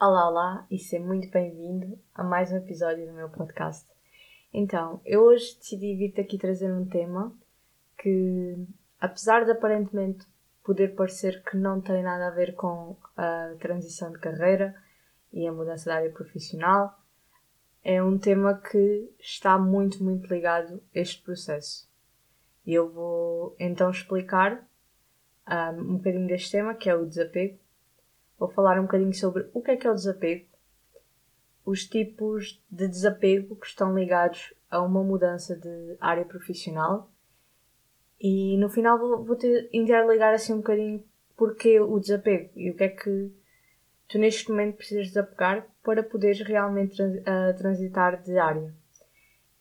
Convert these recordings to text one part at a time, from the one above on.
Olá, olá e seja muito bem-vindo a mais um episódio do meu podcast. Então, eu hoje decidi vir-te aqui trazer um tema que, apesar de aparentemente poder parecer que não tem nada a ver com a transição de carreira e a mudança de área profissional, é um tema que está muito, muito ligado a este processo. E eu vou então explicar um, um bocadinho deste tema, que é o desapego, vou falar um bocadinho sobre o que é que é o desapego, os tipos de desapego que estão ligados a uma mudança de área profissional e no final vou, vou te interligar assim um bocadinho porque o desapego e o que é que tu neste momento precisas desapegar para poderes realmente uh, transitar de área.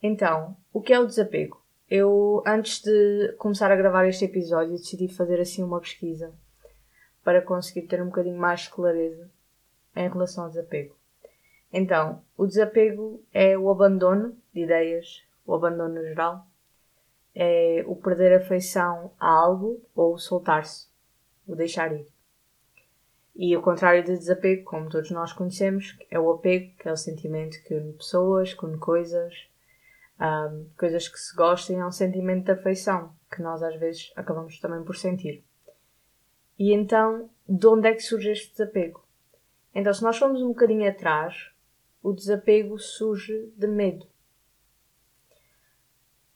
Então, o que é o desapego? Eu, antes de começar a gravar este episódio, decidi fazer assim uma pesquisa para conseguir ter um bocadinho mais de clareza em relação ao desapego. Então, o desapego é o abandono de ideias, o abandono no geral, é o perder afeição a algo ou soltar-se, o deixar ir. E o contrário de desapego, como todos nós conhecemos, é o apego, que é o sentimento que une pessoas, que une coisas, um, coisas que se gostem, é um sentimento de afeição, que nós às vezes acabamos também por sentir. E então, de onde é que surge este desapego? Então, se nós formos um bocadinho atrás, o desapego surge de medo.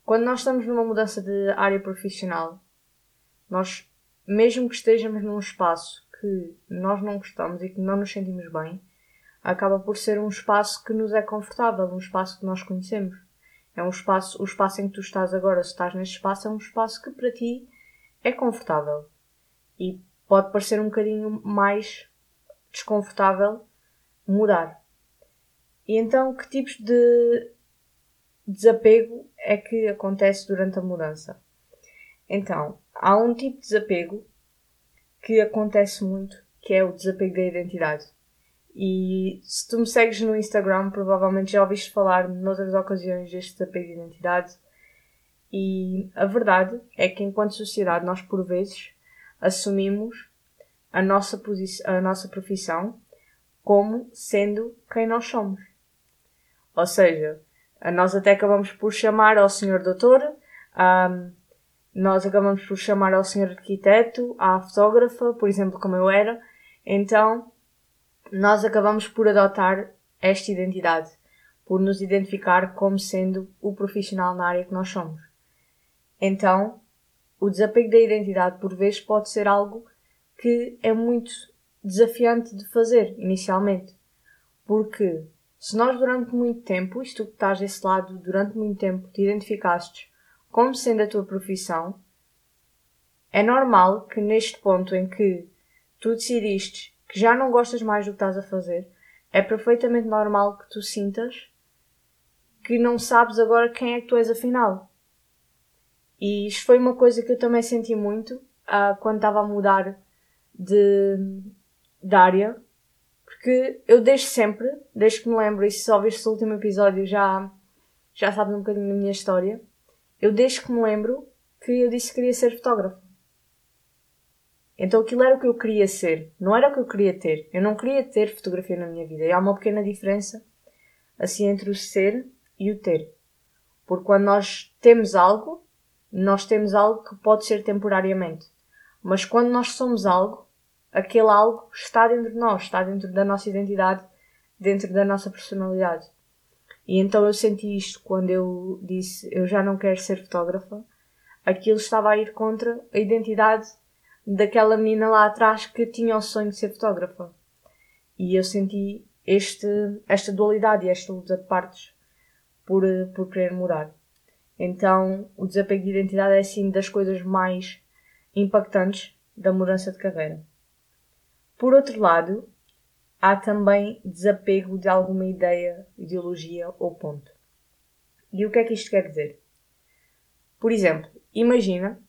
Quando nós estamos numa mudança de área profissional, nós, mesmo que estejamos num espaço que nós não gostamos e que não nos sentimos bem, acaba por ser um espaço que nos é confortável, um espaço que nós conhecemos. É um espaço, o espaço em que tu estás agora, se estás neste espaço, é um espaço que para ti é confortável. E pode parecer um bocadinho mais desconfortável mudar. E então, que tipos de desapego é que acontece durante a mudança? Então, há um tipo de desapego que acontece muito, que é o desapego da identidade. E se tu me segues no Instagram, provavelmente já ouviste falar noutras ocasiões deste desapego de identidade. E a verdade é que, enquanto sociedade, nós por vezes assumimos a nossa, a nossa profissão como sendo quem nós somos. Ou seja, nós até acabamos por chamar ao senhor doutor, um, nós acabamos por chamar ao senhor arquiteto, à fotógrafa, por exemplo, como eu era. Então, nós acabamos por adotar esta identidade, por nos identificar como sendo o profissional na área que nós somos. Então, o desapego da identidade por vezes pode ser algo que é muito desafiante de fazer inicialmente. Porque se nós durante muito tempo, isto que estás desse lado, durante muito tempo te identificaste como sendo a tua profissão, é normal que neste ponto em que tu decidiste que já não gostas mais do que estás a fazer, é perfeitamente normal que tu sintas que não sabes agora quem é que tu és afinal. E isto foi uma coisa que eu também senti muito uh, quando estava a mudar de, de área. Porque eu desde sempre, desde que me lembro, e se só viste o último episódio já, já sabes um bocadinho da minha história, eu desde que me lembro que eu disse que queria ser fotógrafo. Então aquilo era o que eu queria ser, não era o que eu queria ter. Eu não queria ter fotografia na minha vida. E há uma pequena diferença assim entre o ser e o ter. Porque quando nós temos algo, nós temos algo que pode ser temporariamente. Mas quando nós somos algo, aquele algo está dentro de nós, está dentro da nossa identidade, dentro da nossa personalidade. E então eu senti isto quando eu disse eu já não quero ser fotógrafa. Aquilo estava a ir contra a identidade daquela menina lá atrás que tinha o sonho de ser fotógrafa. E eu senti este, esta dualidade e esta luta de partes por, por querer mudar. Então, o desapego de identidade é assim das coisas mais impactantes da mudança de carreira. Por outro lado, há também desapego de alguma ideia, ideologia ou ponto. E o que é que isto quer dizer? Por exemplo, imagina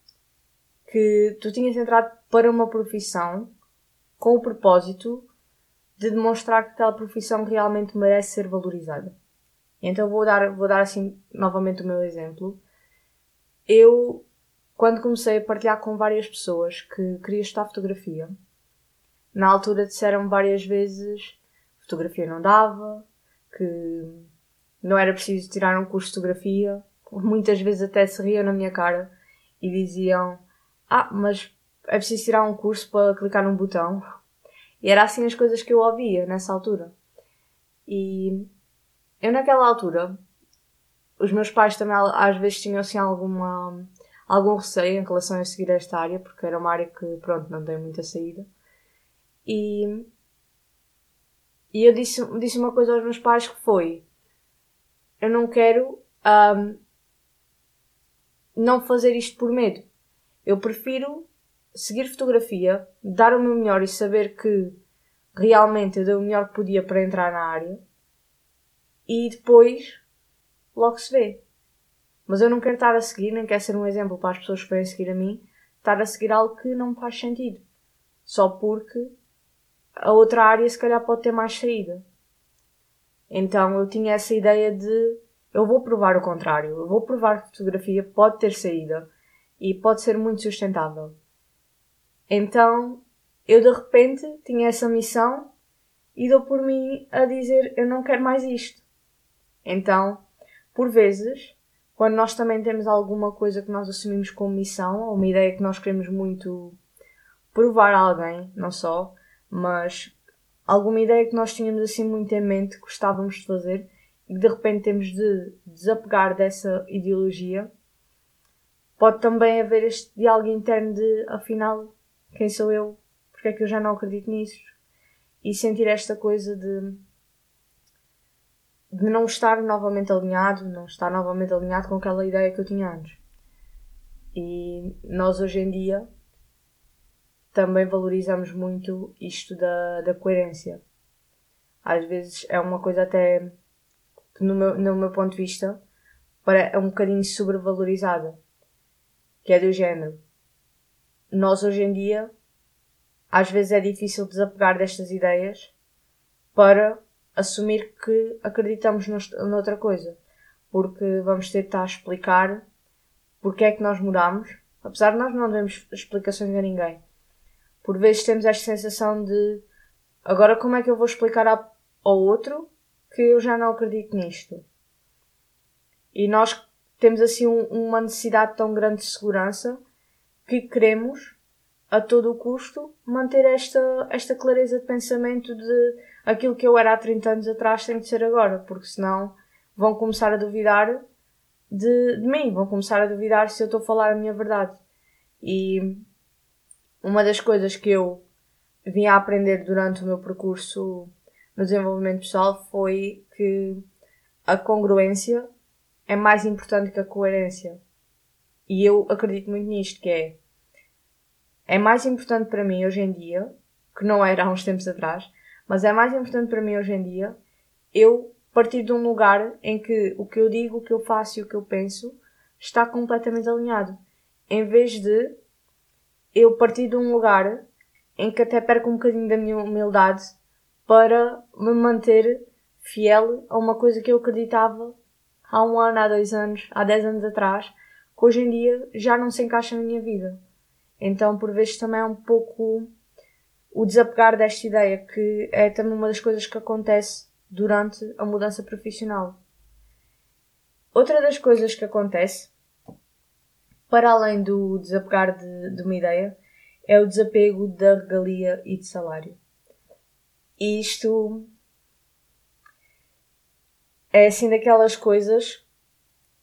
que tu tinhas entrado para uma profissão com o propósito de demonstrar que aquela profissão realmente merece ser valorizada. Então vou dar, vou dar assim novamente o meu exemplo. Eu, quando comecei a partilhar com várias pessoas que queria estudar fotografia, na altura disseram várias vezes fotografia não dava, que não era preciso tirar um curso de fotografia. Muitas vezes até se riam na minha cara e diziam: Ah, mas é preciso tirar um curso para clicar num botão. E era assim as coisas que eu ouvia nessa altura. E eu naquela altura, os meus pais também às vezes tinham assim alguma, algum receio em relação a seguir esta área, porque era uma área que, pronto, não tem muita saída. E, e eu disse, disse uma coisa aos meus pais que foi: eu não quero um, não fazer isto por medo. Eu prefiro seguir fotografia, dar o meu melhor e saber que realmente eu dei o melhor que podia para entrar na área e depois logo se vê. Mas eu não quero estar a seguir, nem quero ser um exemplo para as pessoas que vêm seguir a mim, estar a seguir algo que não faz sentido. Só porque a outra área se calhar pode ter mais saída. Então eu tinha essa ideia de eu vou provar o contrário, eu vou provar que fotografia pode ter saída e pode ser muito sustentável. Então eu de repente tinha essa missão e dou por mim a dizer eu não quero mais isto. Então, por vezes, quando nós também temos alguma coisa que nós assumimos como missão, ou uma ideia que nós queremos muito provar a alguém, não só, mas alguma ideia que nós tínhamos assim muito em mente, que gostávamos de fazer, e de repente temos de desapegar dessa ideologia, pode também haver este diálogo interno de afinal, quem sou eu? Porque é que eu já não acredito nisso? E sentir esta coisa de de não estar novamente alinhado, não estar novamente alinhado com aquela ideia que eu tinha antes. E nós hoje em dia também valorizamos muito isto da, da coerência. Às vezes é uma coisa até, no meu, no meu ponto de vista, é um bocadinho sobrevalorizada. Que é do género. Nós hoje em dia, às vezes é difícil desapegar destas ideias para assumir que acreditamos noutra coisa. Porque vamos ter que a explicar porque é que nós mudamos, apesar de nós não demos explicações a ninguém. Por vezes temos esta sensação de agora como é que eu vou explicar ao outro que eu já não acredito nisto. E nós temos assim um, uma necessidade tão grande de segurança que queremos a todo o custo manter esta, esta clareza de pensamento de aquilo que eu era há 30 anos atrás tem de ser agora, porque senão vão começar a duvidar de, de mim, vão começar a duvidar se eu estou a falar a minha verdade. E uma das coisas que eu vim a aprender durante o meu percurso no desenvolvimento pessoal foi que a congruência é mais importante que a coerência. E eu acredito muito nisto, que é é mais importante para mim hoje em dia, que não era há uns tempos atrás, mas é mais importante para mim hoje em dia eu partir de um lugar em que o que eu digo, o que eu faço e o que eu penso está completamente alinhado. Em vez de eu partir de um lugar em que até perco um bocadinho da minha humildade para me manter fiel a uma coisa que eu acreditava há um ano, há dois anos, há dez anos atrás, que hoje em dia já não se encaixa na minha vida. Então, por vezes, também é um pouco o desapegar desta ideia, que é também uma das coisas que acontece durante a mudança profissional. Outra das coisas que acontece, para além do desapegar de, de uma ideia, é o desapego da regalia e de salário. E isto é assim daquelas coisas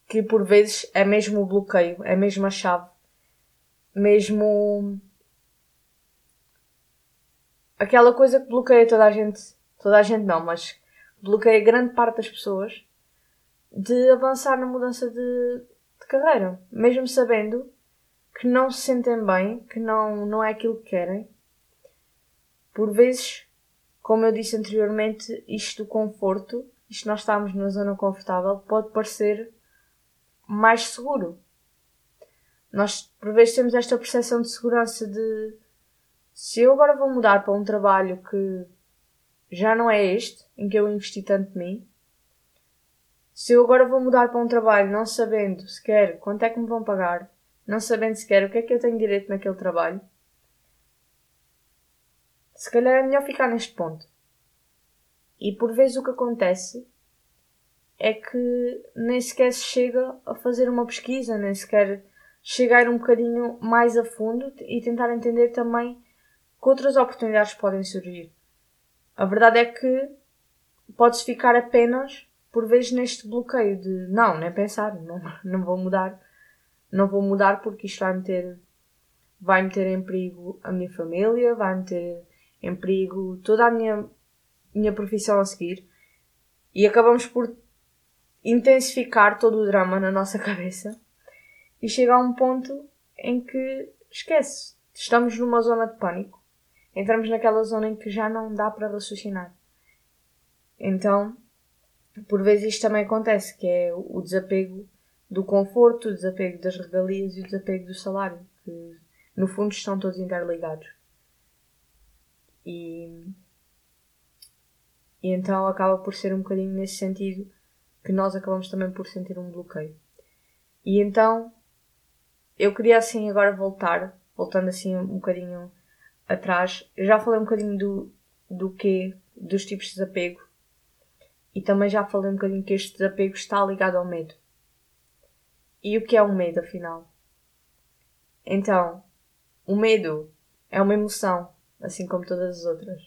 que por vezes é mesmo o bloqueio, é mesmo a chave, mesmo aquela coisa que bloqueia toda a gente, toda a gente não, mas bloqueia grande parte das pessoas de avançar na mudança de, de carreira, mesmo sabendo que não se sentem bem, que não, não é aquilo que querem. Por vezes, como eu disse anteriormente, isto do conforto, isto nós estamos numa zona confortável, pode parecer mais seguro. Nós, por vezes, temos esta percepção de segurança de se eu agora vou mudar para um trabalho que já não é este, em que eu investi tanto de mim, se eu agora vou mudar para um trabalho não sabendo sequer quanto é que me vão pagar, não sabendo sequer o que é que eu tenho direito naquele trabalho, se calhar é melhor ficar neste ponto. E por vezes o que acontece é que nem sequer se chega a fazer uma pesquisa, nem sequer chegar um bocadinho mais a fundo e tentar entender também que outras oportunidades podem surgir. A verdade é que pode-se ficar apenas por vezes neste bloqueio de não, nem pensar, não, não vou mudar, não vou mudar porque isto vai meter, vai meter em perigo a minha família, vai meter em perigo toda a minha, minha profissão a seguir e acabamos por intensificar todo o drama na nossa cabeça e chega a um ponto em que esquece, estamos numa zona de pânico, entramos naquela zona em que já não dá para raciocinar. Então, por vezes isto também acontece, que é o desapego do conforto, o desapego das regalias e o desapego do salário, que no fundo estão todos interligados. E, e então acaba por ser um bocadinho nesse sentido que nós acabamos também por sentir um bloqueio. E então eu queria assim agora voltar, voltando assim um bocadinho atrás. Eu já falei um bocadinho do, do que, dos tipos de desapego e também já falei um bocadinho que este desapego está ligado ao medo. E o que é o medo, afinal? Então, o medo é uma emoção, assim como todas as outras.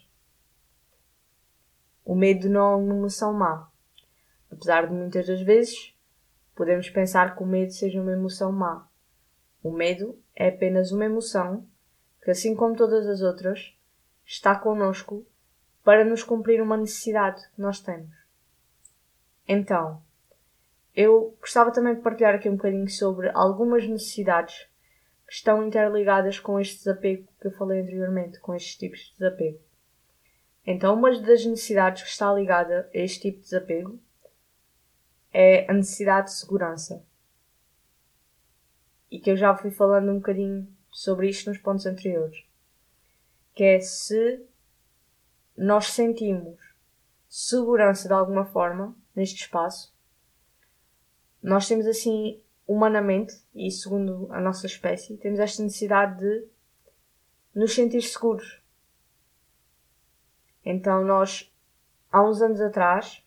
O medo não é uma emoção má. Apesar de muitas das vezes podemos pensar que o medo seja uma emoção má. O medo é apenas uma emoção que, assim como todas as outras, está connosco para nos cumprir uma necessidade que nós temos. Então, eu gostava também de partilhar aqui um bocadinho sobre algumas necessidades que estão interligadas com este desapego que eu falei anteriormente, com estes tipos de desapego. Então, uma das necessidades que está ligada a este tipo de desapego é a necessidade de segurança. E que eu já fui falando um bocadinho sobre isto nos pontos anteriores. Que é se nós sentimos segurança de alguma forma, neste espaço. Nós temos assim, humanamente, e segundo a nossa espécie, temos esta necessidade de nos sentir seguros. Então nós, há uns anos atrás,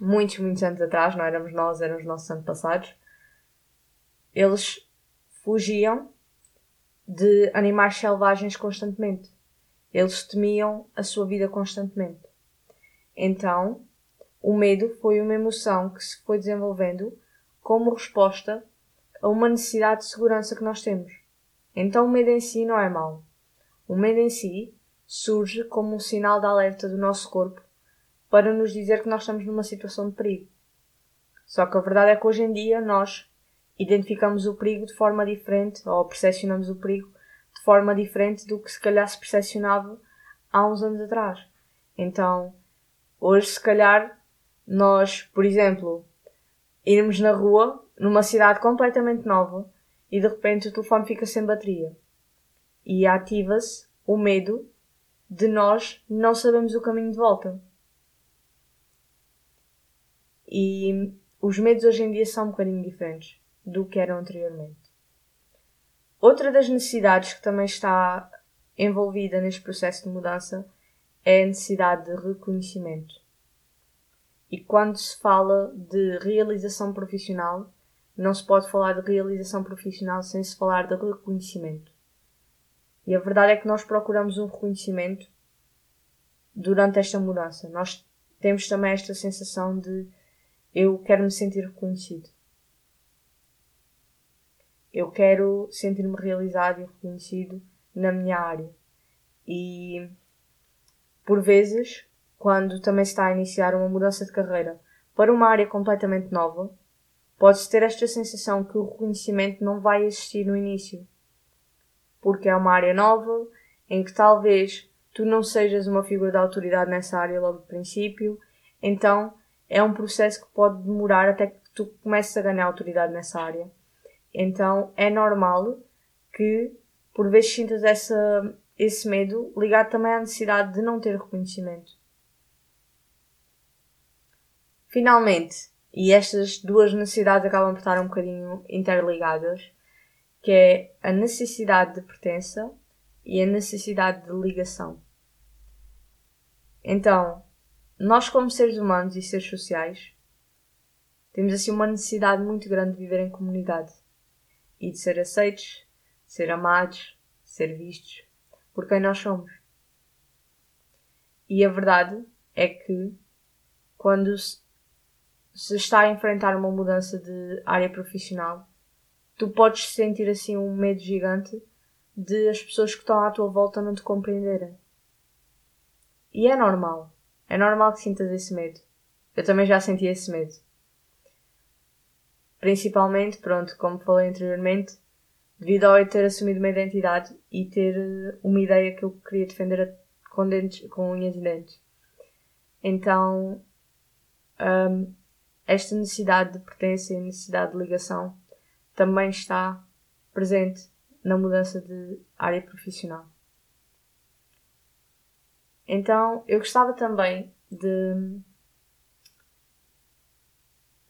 muitos, muitos anos atrás, não éramos nós, eram os nossos antepassados, eles fugiam de animais selvagens constantemente. Eles temiam a sua vida constantemente. Então, o medo foi uma emoção que se foi desenvolvendo como resposta a uma necessidade de segurança que nós temos. Então o medo em si não é mau. O medo em si surge como um sinal de alerta do nosso corpo para nos dizer que nós estamos numa situação de perigo. Só que a verdade é que hoje em dia nós identificamos o perigo de forma diferente ou percepcionamos o perigo de forma diferente do que se calhar se percepcionava há uns anos atrás. Então, hoje se calhar nós, por exemplo, irmos na rua, numa cidade completamente nova, e de repente o telefone fica sem bateria. E ativa-se o medo de nós não sabemos o caminho de volta. E os medos hoje em dia são um bocadinho diferentes do que eram anteriormente. Outra das necessidades que também está envolvida neste processo de mudança é a necessidade de reconhecimento. E quando se fala de realização profissional, não se pode falar de realização profissional sem se falar de reconhecimento. E a verdade é que nós procuramos um reconhecimento durante esta mudança. Nós temos também esta sensação de eu quero me sentir reconhecido. Eu quero sentir-me realizado e reconhecido na minha área. E por vezes quando também se está a iniciar uma mudança de carreira para uma área completamente nova, pode-se ter esta sensação que o reconhecimento não vai existir no início. Porque é uma área nova, em que talvez tu não sejas uma figura de autoridade nessa área logo de princípio, então é um processo que pode demorar até que tu comeces a ganhar autoridade nessa área. Então é normal que por vezes sintas essa, esse medo ligado também à necessidade de não ter reconhecimento. Finalmente, e estas duas necessidades acabam por estar um bocadinho interligadas, que é a necessidade de pertença e a necessidade de ligação. Então, nós, como seres humanos e seres sociais, temos assim uma necessidade muito grande de viver em comunidade e de ser aceitos, ser amados, ser vistos por quem nós somos. E a verdade é que quando se está a enfrentar uma mudança de área profissional, tu podes sentir assim um medo gigante de as pessoas que estão à tua volta não te compreenderem. E é normal. É normal que sintas esse medo. Eu também já senti esse medo. Principalmente, pronto, como falei anteriormente, devido ao eu ter assumido uma identidade e ter eh, uma ideia que eu queria defender com, dentes, com unhas e dentes. Então, um, esta necessidade de pertença e necessidade de ligação também está presente na mudança de área profissional. Então, eu gostava também de, de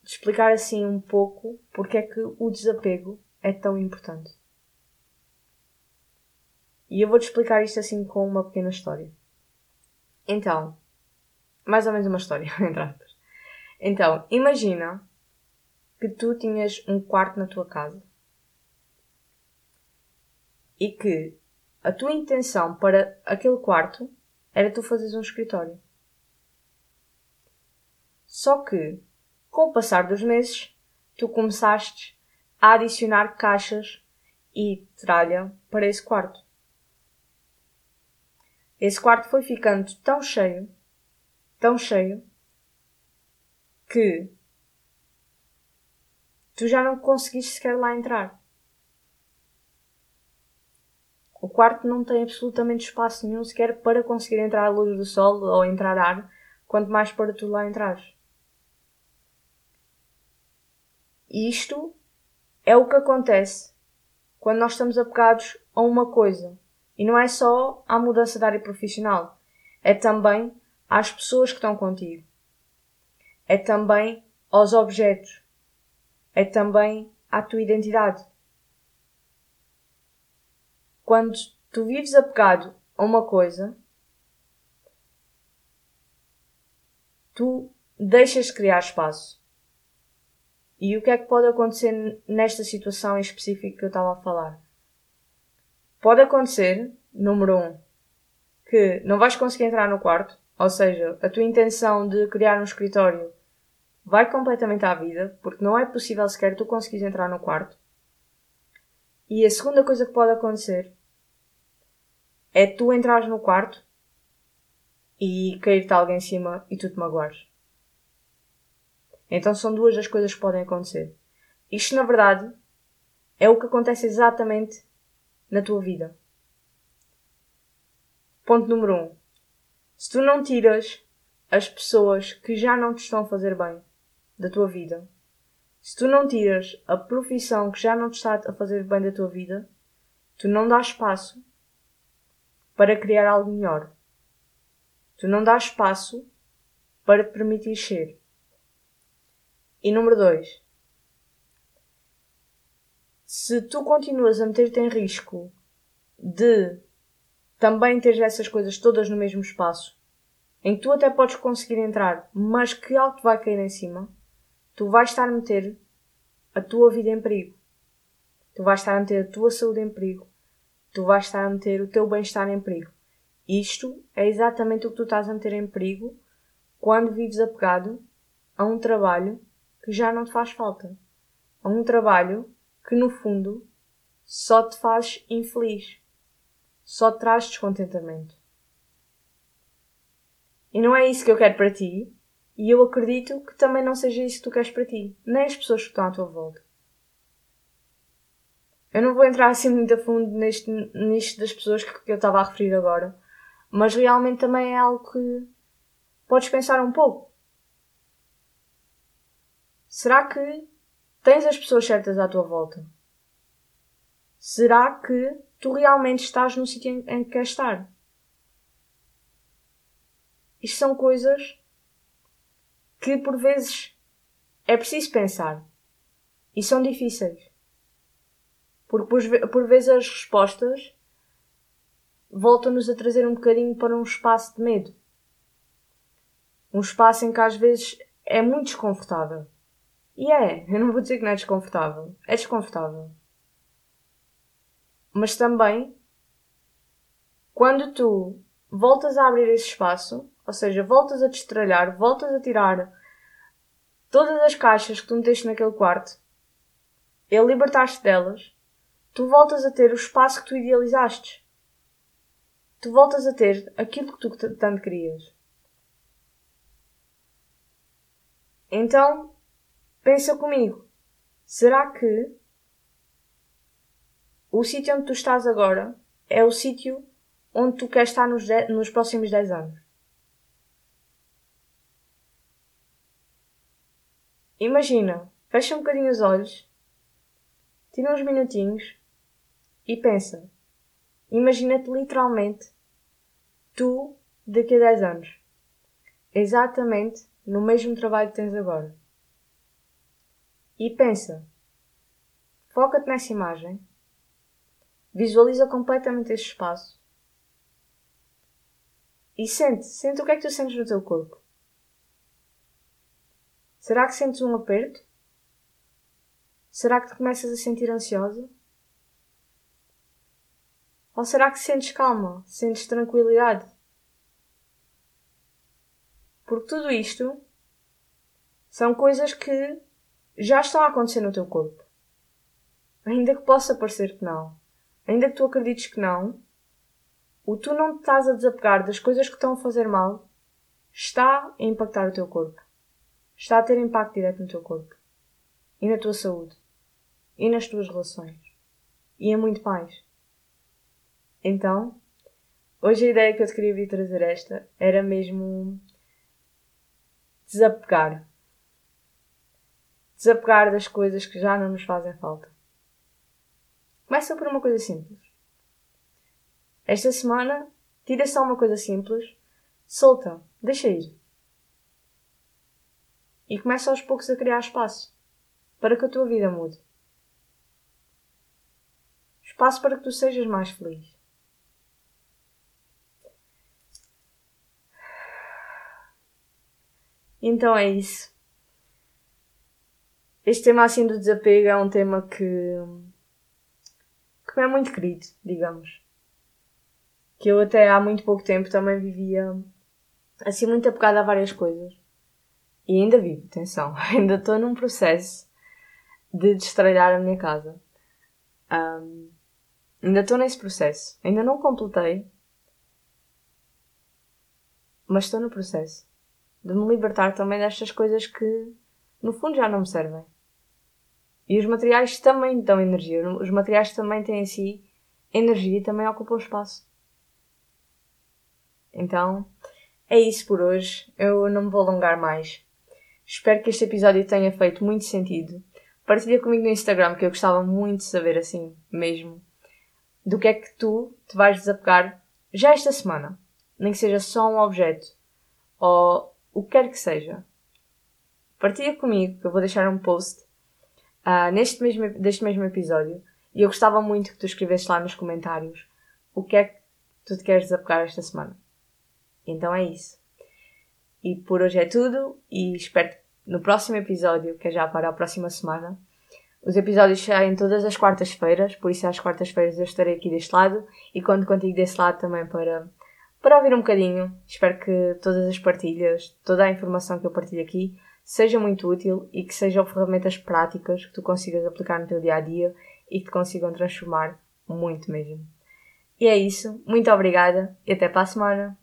explicar assim um pouco porque é que o desapego é tão importante. E eu vou-te explicar isto assim com uma pequena história. Então, mais ou menos uma história, entre aspas. Então, imagina que tu tinhas um quarto na tua casa e que a tua intenção para aquele quarto era tu fazeres um escritório. Só que, com o passar dos meses, tu começaste a adicionar caixas e tralha para esse quarto. Esse quarto foi ficando tão cheio, tão cheio, que tu já não conseguiste sequer lá entrar. O quarto não tem absolutamente espaço nenhum sequer para conseguir entrar a luz do sol ou entrar ar, quanto mais para tu lá entrares. Isto é o que acontece quando nós estamos apegados a uma coisa. E não é só à mudança de área profissional, é também às pessoas que estão contigo. É também aos objetos. É também à tua identidade. Quando tu vives apegado a uma coisa, tu deixas de criar espaço. E o que é que pode acontecer nesta situação em específico que eu estava a falar? Pode acontecer, número um, que não vais conseguir entrar no quarto, ou seja, a tua intenção de criar um escritório vai completamente à vida, porque não é possível sequer tu conseguires entrar no quarto. E a segunda coisa que pode acontecer é tu entrares no quarto e cair-te alguém em cima e tu te magoares. Então são duas das coisas que podem acontecer. Isto, na verdade, é o que acontece exatamente na tua vida. Ponto número 1. Um. Se tu não tiras as pessoas que já não te estão a fazer bem da tua vida, se tu não tiras a profissão que já não te está a fazer bem da tua vida, tu não dás espaço para criar algo melhor. Tu não dás espaço para te permitir ser. E número 2. Se tu continuas a meter-te em risco de também teres essas coisas todas no mesmo espaço, em que tu até podes conseguir entrar, mas que algo te vai cair em cima, tu vais estar a meter a tua vida em perigo. Tu vais estar a meter a tua saúde em perigo. Tu vais estar a meter o teu bem-estar em perigo. Isto é exatamente o que tu estás a meter em perigo quando vives apegado a um trabalho que já não te faz falta. A um trabalho que, no fundo, só te faz infeliz. Só traz descontentamento. E não é isso que eu quero para ti, e eu acredito que também não seja isso que tu queres para ti, nem as pessoas que estão à tua volta. Eu não vou entrar assim muito a fundo neste nisto das pessoas que, que eu estava a referir agora, mas realmente também é algo que podes pensar um pouco. Será que tens as pessoas certas à tua volta? Será que tu realmente estás no sítio em que queres estar? Isto são coisas que por vezes é preciso pensar. E são difíceis. Porque por, vezes as respostas voltam-nos a trazer um bocadinho para um espaço de medo. Um espaço em que às vezes é muito desconfortável. E é, eu não vou dizer que não é desconfortável. É desconfortável. Mas também, quando tu voltas a abrir esse espaço, ou seja, voltas a destralhar, voltas a tirar todas as caixas que tu meteste naquele quarto e a libertar-te delas, tu voltas a ter o espaço que tu idealizaste. Tu voltas a ter aquilo que tu tanto querias. Então, pensa comigo. Será que o sítio onde tu estás agora é o sítio onde tu queres estar nos, nos próximos 10 anos? Imagina, fecha um bocadinho os olhos, tira uns minutinhos e pensa. Imagina-te literalmente tu daqui a 10 anos. Exatamente no mesmo trabalho que tens agora. E pensa. Foca-te nessa imagem. Visualiza completamente esse espaço. E sente, sente o que é que tu sentes no teu corpo. Será que sentes um aperto? Será que te começas a sentir ansiosa? Ou será que sentes calma, sentes tranquilidade? Porque tudo isto são coisas que já estão a acontecer no teu corpo. Ainda que possa parecer que não, ainda que tu acredites que não, o tu não te estás a desapegar das coisas que estão a fazer mal está a impactar o teu corpo está a ter impacto direto no teu corpo e na tua saúde e nas tuas relações e é muito mais. Então, hoje a ideia que eu te queria vir trazer esta era mesmo desapegar. Desapegar das coisas que já não nos fazem falta. Começa por uma coisa simples. Esta semana, tira só uma coisa simples, solta, deixa ir e começa aos poucos a criar espaço para que a tua vida mude. Espaço para que tu sejas mais feliz. Então é isso. Este tema assim do desapego é um tema que, que é muito querido, digamos. Que eu até há muito pouco tempo também vivia assim muito apegada a várias coisas. E ainda vivo, atenção, ainda estou num processo de destralhar a minha casa. Um, ainda estou nesse processo. Ainda não completei. Mas estou no processo de me libertar também destas coisas que, no fundo, já não me servem. E os materiais também dão energia. Os materiais também têm em si energia e também ocupam espaço. Então, é isso por hoje. Eu não me vou alongar mais. Espero que este episódio tenha feito muito sentido. Partilha comigo no Instagram que eu gostava muito de saber assim mesmo do que é que tu te vais desapegar já esta semana. Nem que seja só um objeto ou o que quer que seja. Partilha comigo que eu vou deixar um post uh, neste mesmo, deste mesmo episódio e eu gostava muito que tu escrevesses lá nos comentários o que é que tu te queres desapegar esta semana. Então é isso. E por hoje é tudo e espero no próximo episódio, que é já para a próxima semana. Os episódios saem todas as quartas-feiras, por isso às quartas-feiras eu estarei aqui deste lado e conto contigo desse lado também para, para ouvir um bocadinho. Espero que todas as partilhas, toda a informação que eu partilho aqui seja muito útil e que sejam ferramentas práticas que tu consigas aplicar no teu dia a dia e que te consigam transformar muito mesmo. E é isso. Muito obrigada e até para a semana.